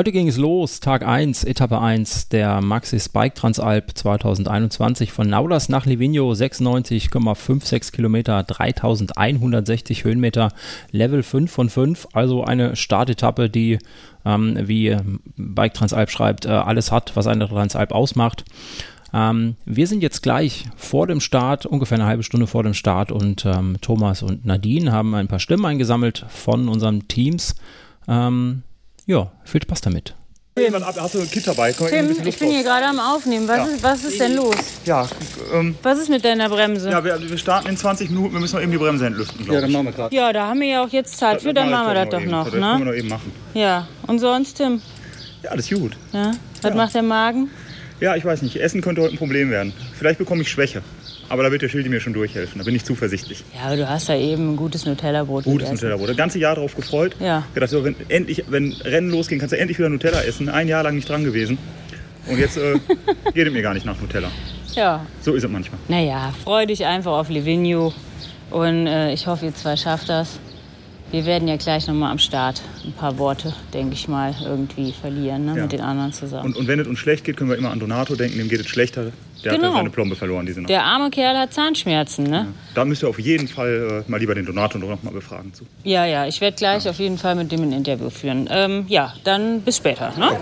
Heute ging es los, Tag 1, Etappe 1 der Maxis Bike Transalp 2021 von Nauders nach Livigno, 96,56 Kilometer, 3160 Höhenmeter, Level 5 von 5, also eine Startetappe, die, ähm, wie Bike Transalp schreibt, äh, alles hat, was eine Transalp ausmacht. Ähm, wir sind jetzt gleich vor dem Start, ungefähr eine halbe Stunde vor dem Start und ähm, Thomas und Nadine haben ein paar Stimmen eingesammelt von unseren Teams. Ähm, ja, viel Spaß damit. Hast du ein Kit dabei? Tim, ich bin hier gerade am Aufnehmen. Was, Ja. ist, was ist denn los? Ja, ähm, Was ist mit deiner Bremse? ja wir, wir starten in 20 Minuten. Wir müssen noch eben die Bremse entlüften, glaube ich. machen wir gerade. Ja, da haben wir ja auch jetzt Zeit für, dann machen wir das doch noch, Das können wir ne? noch eben machen. Ja, und sonst, Tim? Ja, alles gut. Ja? Was macht der Magen? Ja, ich weiß nicht. Essen könnte heute ein Problem werden. Vielleicht bekomme ich Schwäche. Aber da wird der Schildi mir schon durchhelfen. Da bin ich zuversichtlich. Ja, aber du hast ja eben ein gutes Nutella-Brot Gutes gegessen. Nutella-Brot. Das ganze Jahr darauf gefreut. Ja. Gedacht, so, wenn, endlich, wenn Rennen losgehen, kannst du endlich wieder Nutella essen. Ein Jahr lang nicht dran gewesen. Und jetzt äh, geht es mir gar nicht nach Nutella. Ja, So ist es manchmal. naja, freu dich einfach auf Livigno. Und äh, ich hoffe, ihr zwei schafft das. Wir werden ja gleich nochmal am Start ein paar Worte, denke ich mal, irgendwie verlieren ne? Ja. mit den anderen zusammen. Und, und wenn es uns schlecht geht, können wir immer an Donato denken. Dem geht es schlechter. Der Genau. hat ja seine Plombe verloren diese Nacht. der arme Kerl hat Zahnschmerzen, ne? Da müsst ihr auf jeden Fall äh, mal lieber den Donato noch mal befragen zu. Ja, ja, ich werde gleich auf jeden Fall mit dem ein Interview führen. Ähm, ja, dann bis später. Ne?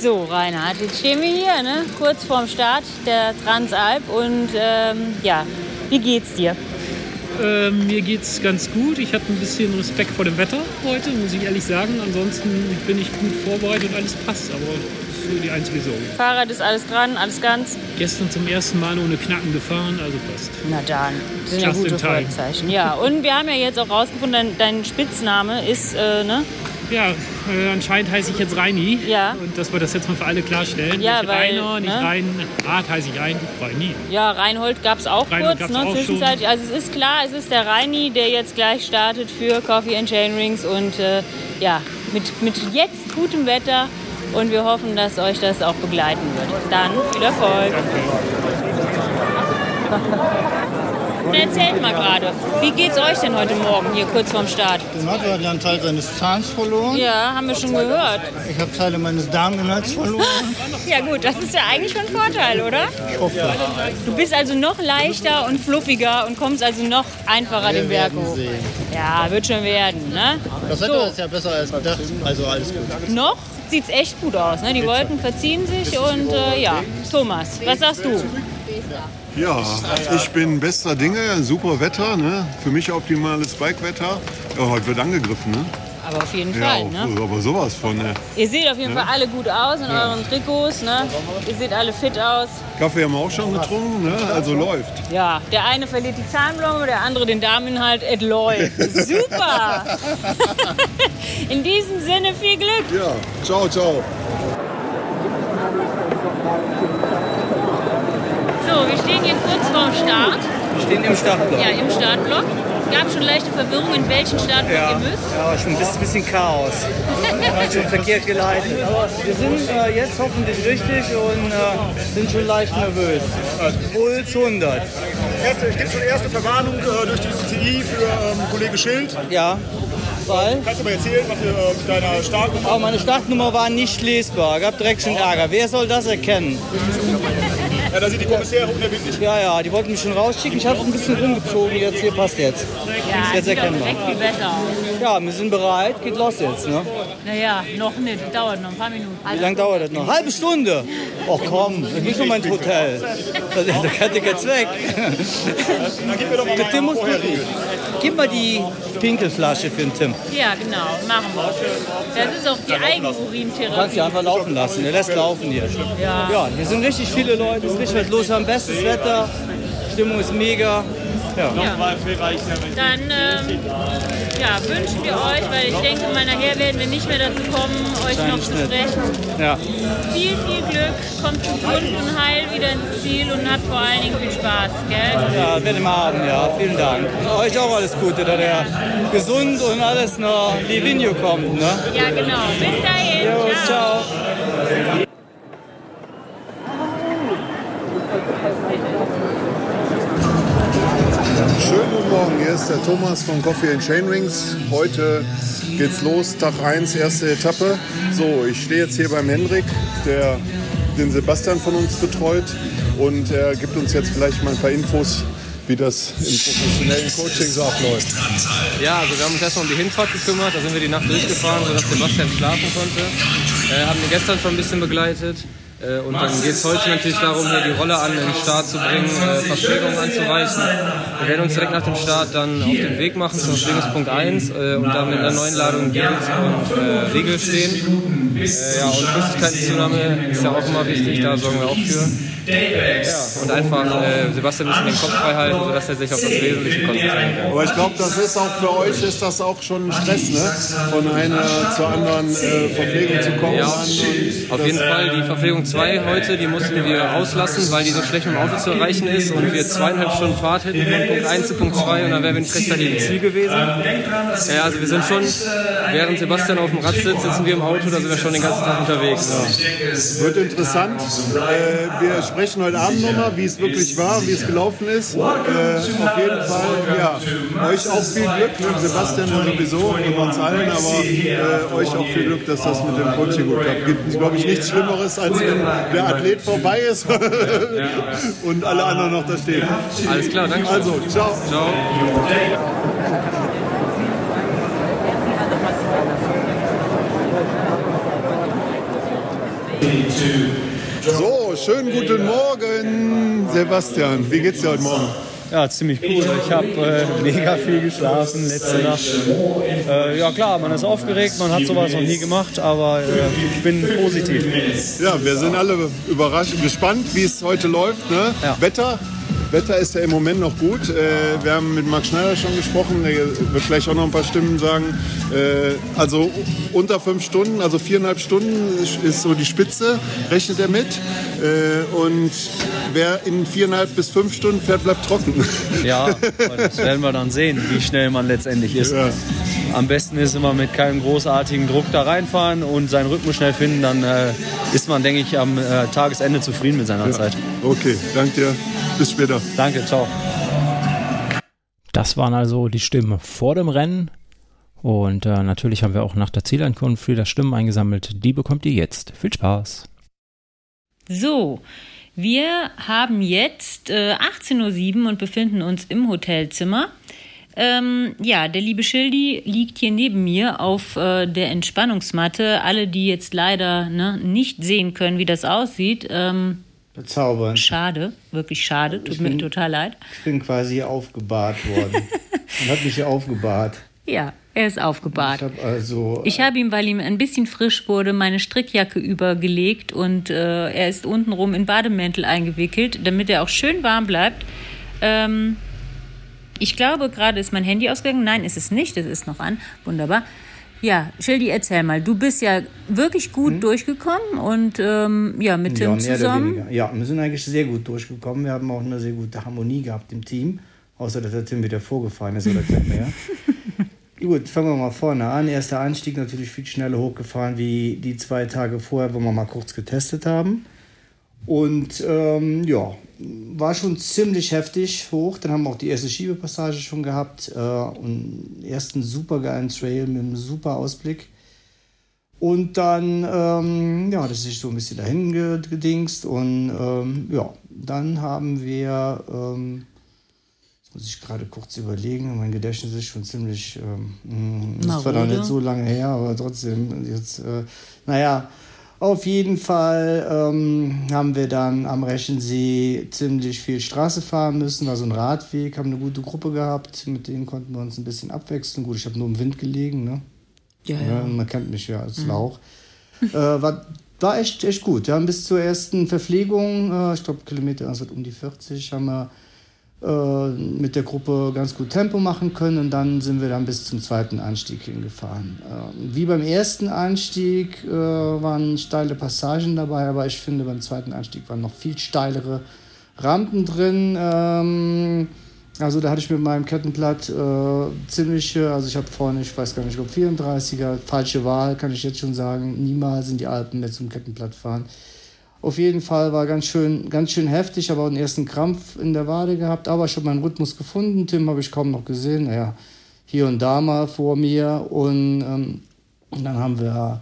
So, Reinhard, jetzt stehen wir hier, ne? kurz vorm Start der Transalp. Und ähm, ja, wie geht's dir? Ähm, mir geht's ganz gut. Ich habe ein bisschen Respekt vor dem Wetter heute, muss ich ehrlich sagen. Ansonsten bin ich gut vorbereitet und alles passt. Aber das ist so die einzige Sorge. Fahrrad ist alles dran, alles ganz? Gestern zum ersten Mal ohne Knacken gefahren, also passt. Na dann, das sind ja Just gute in time. Vorzeichen. Ja, und wir haben ja jetzt auch rausgefunden, dein, dein Spitzname ist, äh, ne? Ja, äh, anscheinend heiße ich jetzt Reini. Ja. Und dass wir das jetzt mal für alle klarstellen. Ja, nicht weil, Rainer, nicht ne? Reinhard heiße ich Rein, Reini. Ja, Reinhold gab es auch Reinhold kurz, ne, auch zwischenzeitlich. Also es ist klar, es ist der Reini, der jetzt gleich startet für Coffee and Chain Rings und äh, ja, mit, mit jetzt gutem Wetter und wir hoffen, dass euch das auch begleiten wird. Dann viel Erfolg. Und erzählt mal gerade, wie geht's euch denn heute Morgen hier kurz vorm Start? Donato hat ja einen Teil seines Zahns verloren. Ja, haben wir schon gehört. Ich habe Teile meines Darminhalts verloren. Ja gut, das ist ja eigentlich schon ein Vorteil, oder? Ich hoffe, Du bist also noch leichter und fluffiger und kommst also noch einfacher wir den Berg hoch. sehen. Ja, wird schon werden, ne? Das Wetter ist ja besser als gedacht. Also alles gut. Noch sieht's echt gut aus, ne? Die Wolken verziehen sich und äh, ja. Thomas, was sagst du? Ja, ich bin bester Dinge, super Wetter, ne? für mich optimales Bikewetter. Ja, heute wird angegriffen, ne? Aber auf jeden Ja, Fall, ne? aber sowas von. Ne? Ihr seht auf jeden Fall alle gut aus in euren Trikots, ne? Ihr seht alle fit aus. Kaffee haben wir auch schon getrunken, ne? also läuft. Ja, der eine verliert die Zahnblume, der andere den Darminhalt. Es läuft. Super! In diesem Sinne viel Glück. Ja, ciao, ciao. So, wir stehen hier kurz vorm Start. Wir stehen im Startblock. Ja, im Startblock. Gab schon leichte Verwirrung, in welchen Startblock Ja, ihr müsst. ja schon ein bisschen, bisschen Chaos. Hat schon verkehrt geleitet. Aber wir sind äh, jetzt hoffentlich richtig und äh, sind schon leicht nervös. Puls 100. Es gibt schon erste Verwarnung äh, durch die UCI für ähm, Kollege Schild. Ja, weil Kannst du mal erzählen, was du äh, mit deiner Startnummer aber meine Startnummer war nicht lesbar. Gab direkt schon Ärger. Wer soll das erkennen? Ja, da sind die Kommissäre unerbittlich. Ja, ja, die wollten mich schon rausschicken. Ich habe es ein bisschen rumgezogen. Jetzt hier passt jetzt. Ja, Ist jetzt erkennbar. direkt viel besser aus. Ja, wir sind bereit. Geht los jetzt. Ne? Naja, noch nicht. Dauert noch ein paar Minuten. Wie lange dauert das noch? Halbe Stunde. Ach komm, dann geh ich noch mal ins Hotel. Da kann ich jetzt weg. Der Tim muss Vorherregel. Gib mal die Pinkelflasche für den Tim. Ja, genau. Machen wir. Das ist auch die Du kannst Eigenurintherapie. sie einfach laufen lassen. Der lässt laufen hier. Ja. Ja, hier sind richtig viele Leute. Es ist richtig was los. Wir haben bestes Wetter. Stimmung ist mega. Ja. Dann ähm, ja, wünschen wir euch, weil ich denke mal nachher werden wir nicht mehr dazu kommen, euch noch zu sprechen. ja. Viel, viel Glück, kommt gesund und heil wieder ins Ziel und habt vor allen Dingen viel Spaß, gell? Ja, werde mal haben, ja. Vielen Dank. Und euch auch alles Gute, dass ihr gesund und alles nach Livigno kommt. Ne? Ja, genau. Bis dahin. Jo, ciao. Schönen guten Morgen. Hier ist der Thomas von Coffee and Chain. Heute geht's los, Tag 1, erste Etappe. So, ich stehe jetzt hier beim Hendrik, der den Sebastian von uns betreut und er gibt uns jetzt vielleicht mal ein paar Infos, wie das im professionellen Coaching so abläuft. Ja, also wir haben uns erstmal um die Hinfahrt gekümmert, da sind wir die Nacht durchgefahren, sodass Sebastian schlafen konnte. Äh, haben ihn gestern schon ein bisschen begleitet. Äh, und dann geht es heute natürlich darum, hier die Rolle an den Start zu bringen, äh, Verspätungen anzuweichen. Wir werden uns direkt nach dem Start dann auf den Weg machen zum Verpflegungspunkt 1 äh, und da mit einer neuen Ladung Geld und äh, Riegel stehen. Äh, ja, und Flüssigkeitszunahme ist ja auch immer wichtig, da sorgen wir auch für. Ja, und einfach äh, Sebastian ein bisschen den Kopf frei halten, sodass er sich auf das Wesentliche konzentrieren kann. Aber ich glaube, das ist auch für euch ist das auch schon Stress, ne? Von einer zur anderen äh, Verpflegung zu kommen. Ja, auf jeden Fall. Die Verpflegung 2 heute, die mussten wir auslassen, weil die so schlecht mit dem Auto zu erreichen ist und wir zweieinhalb Stunden Fahrt hätten von Punkt 1 zu Punkt 2 und dann wären wir nicht rechtzeitig im Ziel gewesen. Ja, also wir sind schon, während Sebastian auf dem Rad sitzt, sitzen wir im Auto, da sind wir schon den ganzen Tag unterwegs. Ja. Wird interessant. Äh, wir sprechen heute Abend nochmal, wie es wirklich war, wie es gelaufen ist. Äh, auf jeden Fall, ja, euch auch viel Glück, mit Sebastian sowieso und uns allen, aber äh, euch auch viel Glück, dass das mit dem Coaching gut klappt. Gibt, glaube ich, nichts Schlimmeres, als wenn der Athlet vorbei ist und alle anderen noch da stehen. Alles klar, danke. Also, ciao. Ciao. So, schönen guten Morgen, Sebastian. Wie geht's dir heute Morgen? Ja, ziemlich cool. Ich habe äh, mega viel geschlafen letzte Nacht. Äh, ja klar, man ist aufgeregt, man hat sowas noch nie gemacht, aber äh, ich bin positiv. Ja, wir sind alle überrascht, gespannt, wie es heute läuft. Ne? Ja. Wetter? Wetter ist ja im Moment noch gut. Äh, wir haben mit Max Schneider schon gesprochen, der wird gleich auch noch ein paar Stimmen sagen. Äh, also unter fünf Stunden, also viereinhalb Stunden ist, so die Spitze, rechnet er mit. Äh, und wer in viereinhalb bis fünf Stunden fährt, bleibt trocken. Ja, das werden wir dann sehen, wie schnell man letztendlich ist. Ja. Am besten ist immer mit keinem großartigen Druck da reinfahren und seinen Rhythmus schnell finden. Dann äh, ist man, denke ich, am äh, Tagesende zufrieden mit seiner Zeit. Okay, danke dir. Bis später. Danke, ciao. Das waren also die Stimmen vor dem Rennen. Und äh, natürlich haben wir auch nach der Zielankunft wieder Stimmen eingesammelt. Die bekommt ihr jetzt. Viel Spaß. So, wir haben jetzt äh, 18.07 Uhr und befinden uns im Hotelzimmer. Ähm, ja, der liebe Schildi liegt hier neben mir auf äh, der Entspannungsmatte. Alle, die jetzt leider ne, nicht sehen können, wie das aussieht, ähm, Bezaubernd. schade, wirklich schade, tut Ich mir bin- total leid. Ich bin quasi aufgebahrt worden. Man hat mich hier aufgebahrt. Ja, er ist aufgebahrt. Ich habe also. Ich habe ihm, weil ihm ein bisschen frisch wurde, meine Strickjacke übergelegt und äh, er ist untenrum in Bademäntel eingewickelt, damit er auch schön warm bleibt. Ähm, ich glaube, gerade ist mein Handy ausgegangen. Nein, ist es nicht. Es ist noch an. Wunderbar. Ja, Schildi, erzähl mal. Du bist ja wirklich gut durchgekommen und ähm, ja, mit Tim ja, mehr zusammen. Ja, wir sind eigentlich sehr gut durchgekommen. Wir haben auch eine sehr gute Harmonie gehabt im Team. Außer, dass der Tim wieder vorgefahren ist, oder man ja. Gut, fangen wir mal vorne an. Erster Anstieg natürlich viel schneller hochgefahren wie die zwei Tage vorher, wo wir mal kurz getestet haben. Und ähm, ja, war schon ziemlich heftig hoch. Dann haben wir auch die erste Schiebepassage schon gehabt. Äh, und ersten super geilen Trail mit einem super Ausblick. Und dann, ähm, ja, das ist so ein bisschen dahin ge- gedingst. Und ähm, ja, dann haben wir, ähm, jetzt muss ich gerade kurz überlegen, mein Gedächtnis ist schon ziemlich, ähm, ist zwar noch Marode. nicht so lange her, aber trotzdem, jetzt, äh, naja, auf jeden Fall ähm, haben wir dann am Rechensee ziemlich viel Straße fahren müssen, war so ein Radweg, haben eine gute Gruppe gehabt, mit denen konnten wir uns ein bisschen abwechseln. Gut, ich habe nur im Wind gelegen, ne? Ja, Ja, man kennt mich ja als Lauch. äh, war, war echt, echt gut. Wir haben bis zur ersten Verpflegung, äh, ich glaube Kilometer also um die 40, haben wir äh, mit der Gruppe ganz gut Tempo machen können und dann sind wir dann bis zum zweiten Anstieg hingefahren. Äh, wie beim ersten Anstieg äh, waren steile Passagen dabei, aber ich finde beim zweiten Anstieg waren noch viel steilere Rampen drin. Ähm, also da hatte ich mit meinem Kettenblatt äh, ziemliche, also ich habe vorne, ich weiß gar nicht, ob 34er, falsche Wahl, kann ich jetzt schon sagen, niemals in die Alpen mit zum Kettenblatt fahren. Auf jeden Fall war ganz schön, ganz schön heftig, aber auch einen ersten Krampf in der Wade gehabt. Aber ich habe meinen Rhythmus gefunden. Tim habe ich kaum noch gesehen. Naja, hier und da mal vor mir. Und, ähm, und dann haben wir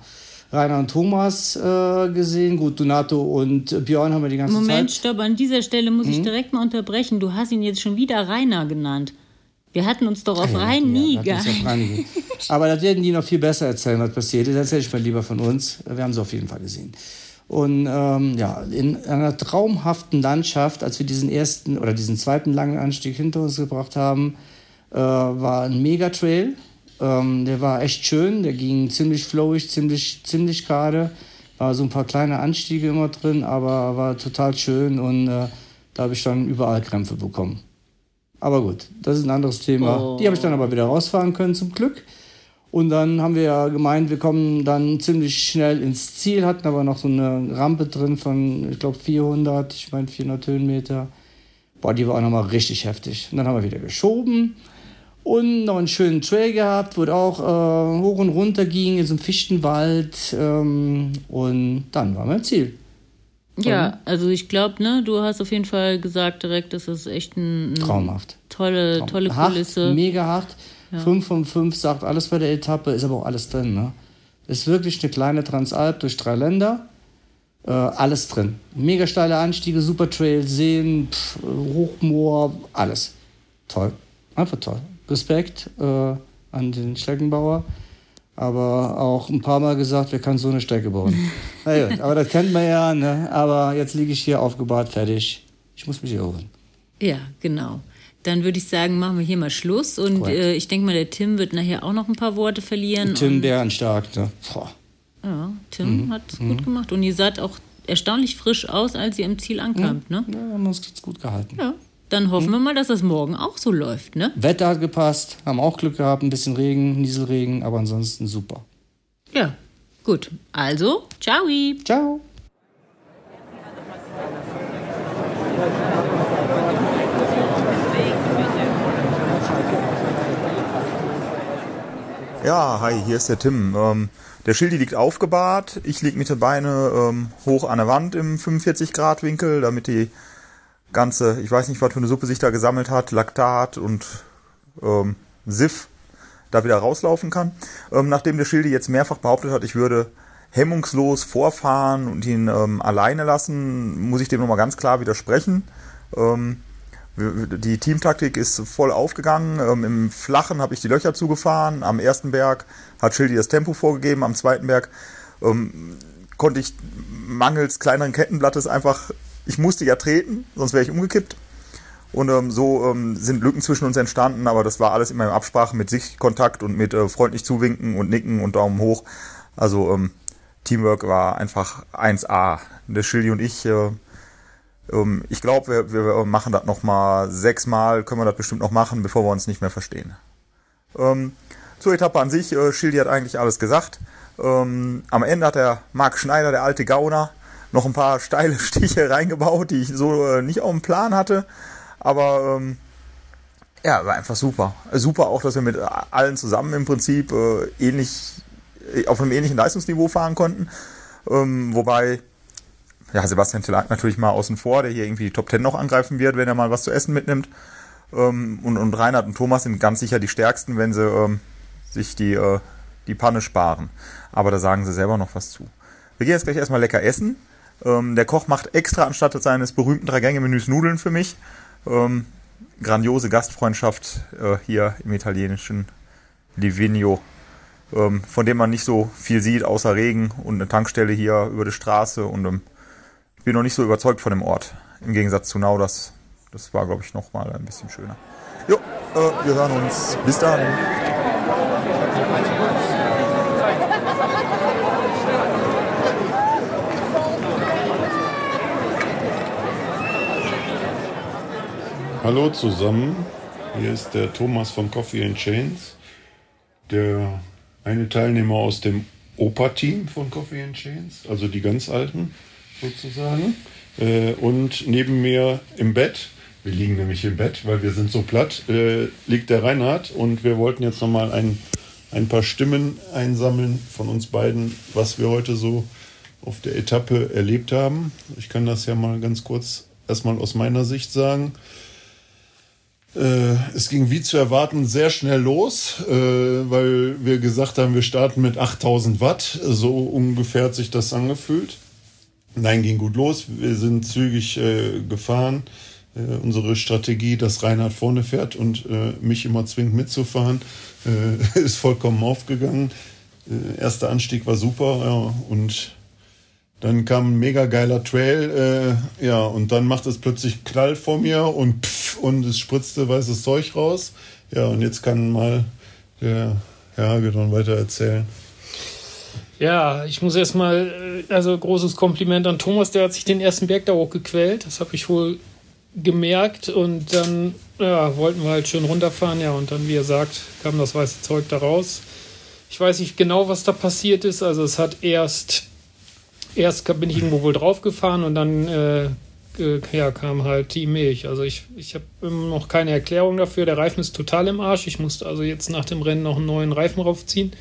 Rainer und Thomas äh, gesehen. Gut, Donato und Björn haben wir die ganze Moment, Zeit. Moment, stopp. An dieser Stelle muss ich Mhm. direkt mal unterbrechen. Du hast ihn jetzt schon wieder Rainer genannt. Wir hatten uns doch auf Ah ja, Rhein nie ja, das geeinigt. Aber das werden die noch viel besser erzählen, was passiert ist. Erzähl ich mal lieber von uns. Wir haben sie auf jeden Fall gesehen. Und ähm, ja, in einer traumhaften Landschaft, als wir diesen ersten oder diesen zweiten langen Anstieg hinter uns gebracht haben, äh, war ein Megatrail. Ähm, der war echt schön, der ging ziemlich flowig, ziemlich, ziemlich gerade. War so ein paar kleine Anstiege immer drin, aber war total schön und äh, da habe ich dann überall Krämpfe bekommen. Aber gut, das ist ein anderes Thema. Oh. Die habe ich dann aber wieder rausfahren können, zum Glück. Und dann haben wir ja gemeint, wir kommen dann ziemlich schnell ins Ziel, hatten aber noch so eine Rampe drin von, ich glaube, 400, ich meine 400 Höhenmeter. Boah, die war auch nochmal richtig heftig. Und dann haben wir wieder geschoben und noch einen schönen Trail gehabt, wo es auch äh, hoch und runter ging in so einem Fichtenwald. Ähm, und dann waren wir im Ziel. Ja, also ich glaube, ne, du hast auf jeden Fall gesagt direkt, das ist echt ein, Traumhaft. tolle, tolle hart, Kulisse. Mega hart. Ja. 5 von 5 sagt alles bei der Etappe, ist aber auch alles drin. Ne? Ist wirklich eine kleine Transalp durch drei Länder. Äh, alles drin. Mega steile Anstiege, super Trail, Seen, pff, Hochmoor, alles. Toll. Einfach toll. Respekt äh, an den Streckenbauer. Aber auch ein paar Mal gesagt, wer kann so eine Strecke bauen? Na gut, aber das kennt man ja. Ne? Aber jetzt liege ich hier aufgebaut, fertig. Ich muss mich erholen. Ja, genau. Dann würde ich sagen, machen wir hier mal Schluss. Und äh, ich denke mal, der Tim wird nachher auch noch ein paar Worte verlieren. Tim Bärenstark. Ne? Boah. Ja, Tim Mhm. hat es Mhm. gut gemacht. Und ihr seid auch erstaunlich frisch aus, als ihr im Ziel ankamt, ne? Ja, haben uns gut gehalten. Ja. Dann hoffen wir mal, dass das morgen auch so läuft, ne? Wetter hat gepasst, haben auch Glück gehabt, ein bisschen Regen, Nieselregen, aber ansonsten super. Ja, gut. Also, ciao. Ciao. Ja, hi, hier ist der Tim. Ähm, der Schildi liegt aufgebahrt. Ich liege mit den Beine ähm, hoch an der Wand im 45 Grad Winkel, damit die ganze, ich weiß nicht, was für eine Suppe sich da gesammelt hat, Laktat und ähm, Siff da wieder rauslaufen kann. Ähm, nachdem der Schildi jetzt mehrfach behauptet hat, ich würde hemmungslos vorfahren und ihn ähm, alleine lassen, muss ich dem nochmal ganz klar widersprechen. Ähm, die Teamtaktik ist voll aufgegangen. Ähm, Im Flachen habe ich die Löcher zugefahren. Am ersten Berg hat Schildi das Tempo vorgegeben. Am zweiten Berg ähm, konnte ich mangels kleineren Kettenblattes einfach, ich musste ja treten, sonst wäre ich umgekippt. Und ähm, so ähm, sind Lücken zwischen uns entstanden, aber das war alles immer in Absprache mit Sichtkontakt und mit äh, freundlich zuwinken und nicken und Daumen hoch. Also ähm, Teamwork war einfach 1A. Der Schildi und ich, äh, ich glaube, wir, wir machen das nochmal sechsmal, können wir das bestimmt noch machen, bevor wir uns nicht mehr verstehen. Ähm, zur Etappe an sich, äh, Schildi hat eigentlich alles gesagt. Ähm, am Ende hat der Marc Schneider, der alte Gauner, noch ein paar steile Stiche reingebaut, die ich so äh, nicht auf dem Plan hatte. Aber ähm, ja, war einfach super. Super auch, dass wir mit allen zusammen im Prinzip äh, ähnlich äh, auf einem ähnlichen Leistungsniveau fahren konnten. Ähm, wobei ja, Sebastian Telak natürlich mal außen vor, der hier irgendwie die Top Ten noch angreifen wird, wenn er mal was zu essen mitnimmt. Ähm, und, und Reinhard und Thomas sind ganz sicher die stärksten, wenn sie ähm, sich die, äh, die Panne sparen. Aber da sagen sie selber noch was zu. Wir gehen jetzt gleich erstmal lecker essen. Ähm, der Koch macht extra anstatt seines berühmten Drei-Gänge-Menüs Nudeln für mich. Ähm, grandiose Gastfreundschaft äh, hier im italienischen Livigno, ähm, von dem man nicht so viel sieht, außer Regen und eine Tankstelle hier über die Straße. Und ähm, bin noch nicht so überzeugt von dem Ort, im Gegensatz zu Nau. Das, das war, glaube ich, noch mal ein bisschen schöner. Jo, äh, wir hören uns. Bis dann. Hallo zusammen, hier ist der Thomas von Coffee and Chains, der eine Teilnehmer aus dem Opa-Team von Coffee and Chains, also die ganz alten sozusagen. Äh, Und neben mir im Bett, wir liegen nämlich im Bett, weil wir sind so platt, äh, liegt der Reinhard und wir wollten jetzt nochmal ein, ein paar Stimmen einsammeln von uns beiden, was wir heute so auf der Etappe erlebt haben. Ich kann das ja mal ganz kurz erstmal aus meiner Sicht sagen. Äh, es ging wie zu erwarten sehr schnell los, äh, weil wir gesagt haben, wir starten mit 8000 Watt. So ungefähr hat sich das angefühlt. Nein, ging gut los. Wir sind zügig äh, gefahren. Äh, unsere Strategie, dass Reinhard vorne fährt und äh, mich immer zwingt mitzufahren, äh, ist vollkommen aufgegangen. erster Anstieg war super ja, und dann kam ein mega geiler Trail, äh, ja, und dann macht es plötzlich Knall vor mir und pff, und es spritzte weißes Zeug raus. Ja, und jetzt kann mal der Herr Hagedorn weiter erzählen. Ja, ich muss erstmal, also großes Kompliment an Thomas, der hat sich den ersten Berg da hochgequält. Das habe ich wohl gemerkt und dann ja, wollten wir halt schön runterfahren, ja, und dann, wie er sagt, kam das weiße Zeug da raus. Ich weiß nicht genau, was da passiert ist. Also es hat erst erst bin ich irgendwo wohl draufgefahren und dann äh, ja, kam halt die Milch. Also ich, ich habe noch keine Erklärung dafür. Der Reifen ist total im Arsch. Ich musste also jetzt nach dem Rennen noch einen neuen Reifen raufziehen.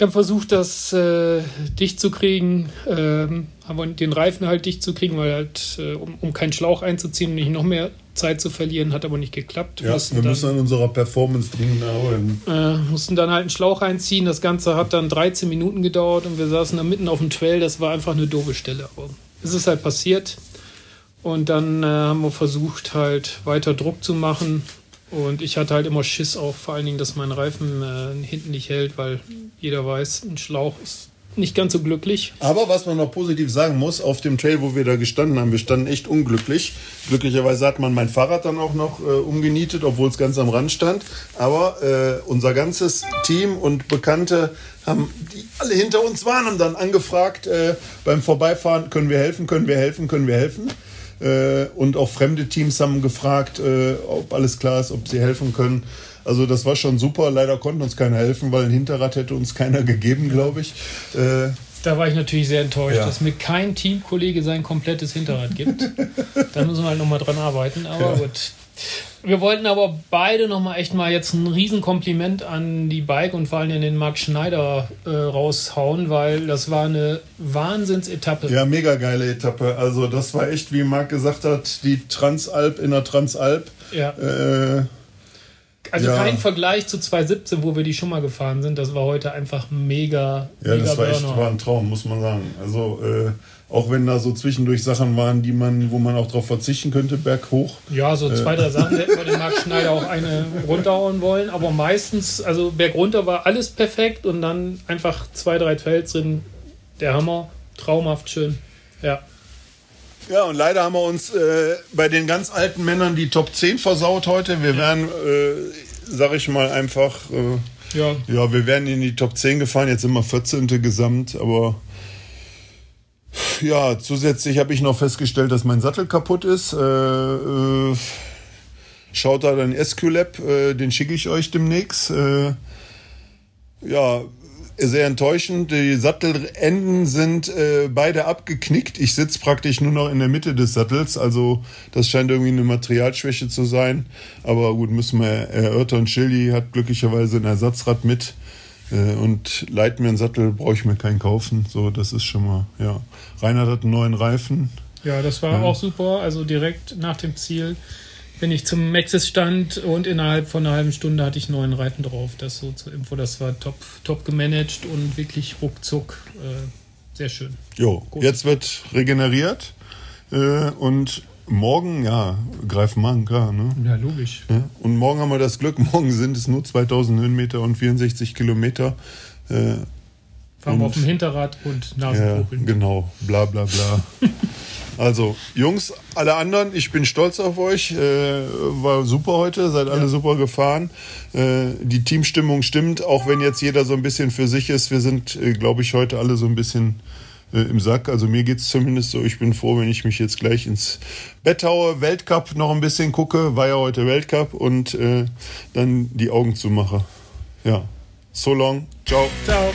Wir haben versucht, das äh, dicht zu kriegen, ähm, aber den Reifen halt dicht zu kriegen, weil halt, äh, um, um keinen Schlauch einzuziehen und nicht noch mehr Zeit zu verlieren, hat aber nicht geklappt. Ja, wir müssen an unserer Performance dringend erholen. Äh, mussten dann halt einen Schlauch einziehen. Das Ganze hat dann 13 Minuten gedauert und wir saßen da mitten auf dem Trail. Das war einfach eine doofe Stelle. Aber es ist halt passiert. Und dann äh, haben wir versucht, halt weiter Druck zu machen und ich hatte halt immer Schiss auch, vor allen Dingen, dass mein Reifen äh, hinten nicht hält, weil jeder weiß, ein Schlauch ist nicht ganz so glücklich. Aber was man noch positiv sagen muss, auf dem Trail, wo wir da gestanden haben, wir standen echt unglücklich. Glücklicherweise hat man mein Fahrrad dann auch noch äh, umgenietet, obwohl es ganz am Rand stand. Aber äh, unser ganzes Team und Bekannte haben, die alle hinter uns waren, haben dann angefragt äh, beim Vorbeifahren, können wir helfen, können wir helfen, können wir helfen. Äh, und auch fremde Teams haben gefragt, äh, ob alles klar ist, ob sie helfen können. Also das war schon super. Leider konnte uns keiner helfen, weil ein Hinterrad hätte uns keiner gegeben, glaube ich. Äh, da war ich natürlich sehr enttäuscht, ja. dass mir kein Teamkollege sein komplettes Hinterrad gibt. da müssen wir halt nochmal dran arbeiten. Aber ja. gut, wir wollten aber beide nochmal echt mal jetzt ein Riesenkompliment an die Bike und vor allem an den Marc Schneider äh, raushauen, weil das war eine Wahnsinnsetappe. Ja, mega geile Etappe. Also das war echt, wie Marc gesagt hat, die Transalp in der Transalp. Ja. Äh, also ja. kein Vergleich zu 2017, wo wir die schon mal gefahren sind. Das war heute einfach mega. Ja, mega das war echt war ein Traum, muss man sagen. Also äh, auch wenn da so zwischendurch Sachen waren, die man, wo man auch darauf verzichten könnte, berghoch. Ja, so zwei, drei Sachen hätten wir den Marc Schneider auch eine runterhauen wollen. Aber meistens, also bergunter war alles perfekt und dann einfach zwei, drei Trails drin. Der Hammer, traumhaft schön. Ja. Ja, und leider haben wir uns äh, bei den ganz alten Männern die Top 10 versaut heute. Wir wären, äh, sag ich mal, einfach. Äh, ja. ja, wir wären in die Top 10 gefahren. Jetzt sind wir 14. gesamt, aber ja, zusätzlich habe ich noch festgestellt, dass mein Sattel kaputt ist. Äh, äh, schaut da dann SQLab, äh, den schicke ich euch demnächst. Äh, ja, sehr enttäuschend. Die Sattelenden sind äh, beide abgeknickt. Ich sitze praktisch nur noch in der Mitte des Sattels. Also das scheint irgendwie eine Materialschwäche zu sein. Aber gut, müssen wir erörtern. Chili hat glücklicherweise ein Ersatzrad mit. Äh, und leiht mir einen Sattel, brauche ich mir keinen kaufen. So, das ist schon mal, ja. Reinhard hat einen neuen Reifen. Ja, das war ja. auch super. Also direkt nach dem Ziel bin ich zum Maxis stand und innerhalb von einer halben Stunde hatte ich einen neuen Reifen drauf. Das so zur Info, das war top, top gemanagt und wirklich ruckzuck. Äh, sehr schön. Jo, Groß. jetzt wird regeneriert äh, und morgen, ja, greifen wir klar. Ne? Ja, logisch. Ja? Und morgen haben wir das Glück, morgen sind es nur 2000 Höhenmeter und 64 Kilometer. Äh, Fahren wir auf dem Hinterrad und Nasenkugeln. Ja, genau, bla bla bla. also, Jungs, alle anderen, ich bin stolz auf euch. Äh, war super heute, seid alle ja. super gefahren. Äh, die Teamstimmung stimmt, auch wenn jetzt jeder so ein bisschen für sich ist. Wir sind, äh, glaube ich, heute alle so ein bisschen äh, im Sack. Also mir geht es zumindest so. Ich bin froh, wenn ich mich jetzt gleich ins Bett haue, Weltcup noch ein bisschen gucke, war ja heute Weltcup und äh, dann die Augen zumache. Ja. So long. Ciao. Ciao.